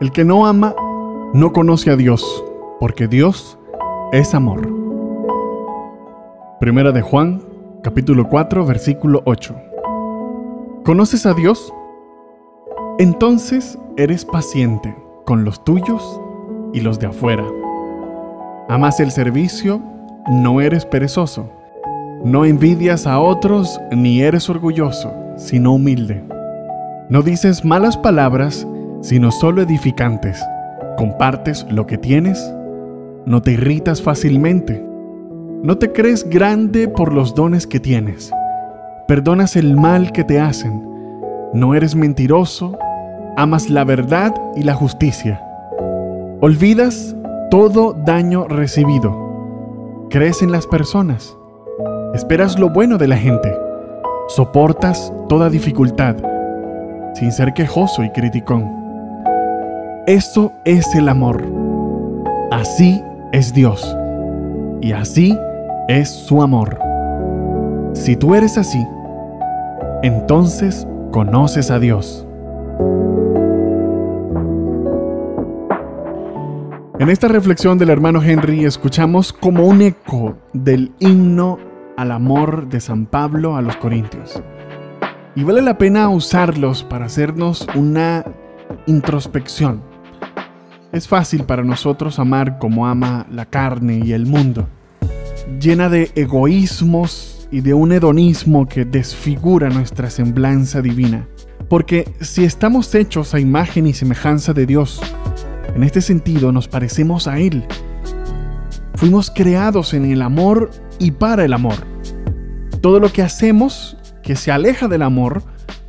El que no ama no conoce a Dios, porque Dios es amor. Primera de Juan, capítulo 4, versículo 8. ¿Conoces a Dios? Entonces eres paciente con los tuyos y los de afuera. Amas el servicio, no eres perezoso. No envidias a otros ni eres orgulloso, sino humilde. No dices malas palabras, sino solo edificantes. Compartes lo que tienes. No te irritas fácilmente. No te crees grande por los dones que tienes. Perdonas el mal que te hacen. No eres mentiroso. Amas la verdad y la justicia. Olvidas todo daño recibido. Crees en las personas. Esperas lo bueno de la gente. Soportas toda dificultad sin ser quejoso y criticón. Eso es el amor. Así es Dios. Y así es su amor. Si tú eres así, entonces conoces a Dios. En esta reflexión del hermano Henry escuchamos como un eco del himno al amor de San Pablo a los Corintios. Y vale la pena usarlos para hacernos una introspección. Es fácil para nosotros amar como ama la carne y el mundo, llena de egoísmos y de un hedonismo que desfigura nuestra semblanza divina. Porque si estamos hechos a imagen y semejanza de Dios, en este sentido nos parecemos a Él. Fuimos creados en el amor y para el amor. Todo lo que hacemos que se aleja del amor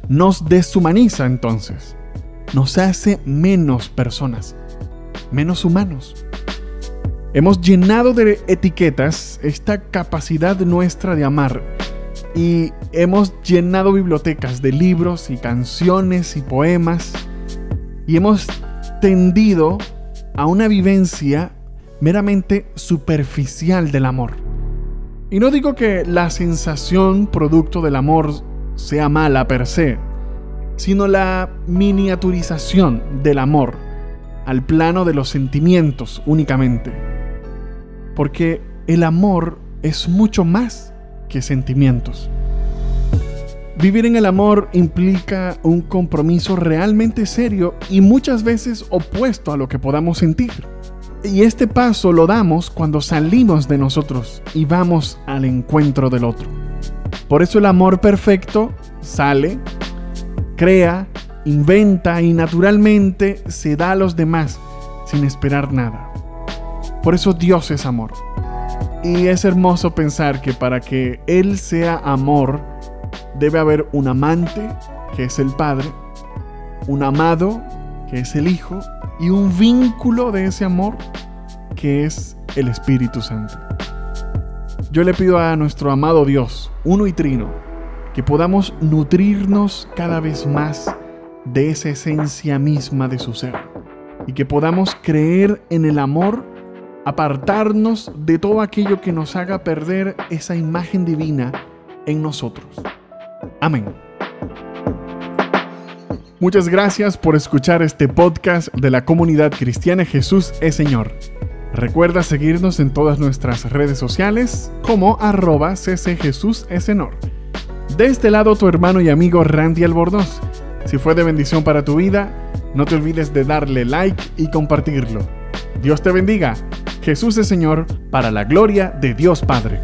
nos deshumaniza entonces. Nos hace menos personas, menos humanos. Hemos llenado de etiquetas esta capacidad nuestra de amar y hemos llenado bibliotecas de libros y canciones y poemas y hemos tendido a una vivencia meramente superficial del amor. Y no digo que la sensación producto del amor sea mala per se, sino la miniaturización del amor al plano de los sentimientos únicamente. Porque el amor es mucho más que sentimientos. Vivir en el amor implica un compromiso realmente serio y muchas veces opuesto a lo que podamos sentir. Y este paso lo damos cuando salimos de nosotros y vamos al encuentro del otro. Por eso el amor perfecto sale, crea, inventa y naturalmente se da a los demás sin esperar nada. Por eso Dios es amor. Y es hermoso pensar que para que Él sea amor, debe haber un amante, que es el Padre, un amado, que es el Hijo, y un vínculo de ese amor, que es el Espíritu Santo. Yo le pido a nuestro amado Dios, uno y trino, que podamos nutrirnos cada vez más de esa esencia misma de su ser, y que podamos creer en el amor, apartarnos de todo aquello que nos haga perder esa imagen divina en nosotros. Amén. Muchas gracias por escuchar este podcast de la comunidad cristiana Jesús es Señor. Recuerda seguirnos en todas nuestras redes sociales como arroba ccjesusesenor. De este lado tu hermano y amigo Randy Albornoz. Si fue de bendición para tu vida, no te olvides de darle like y compartirlo. Dios te bendiga. Jesús es Señor para la gloria de Dios Padre.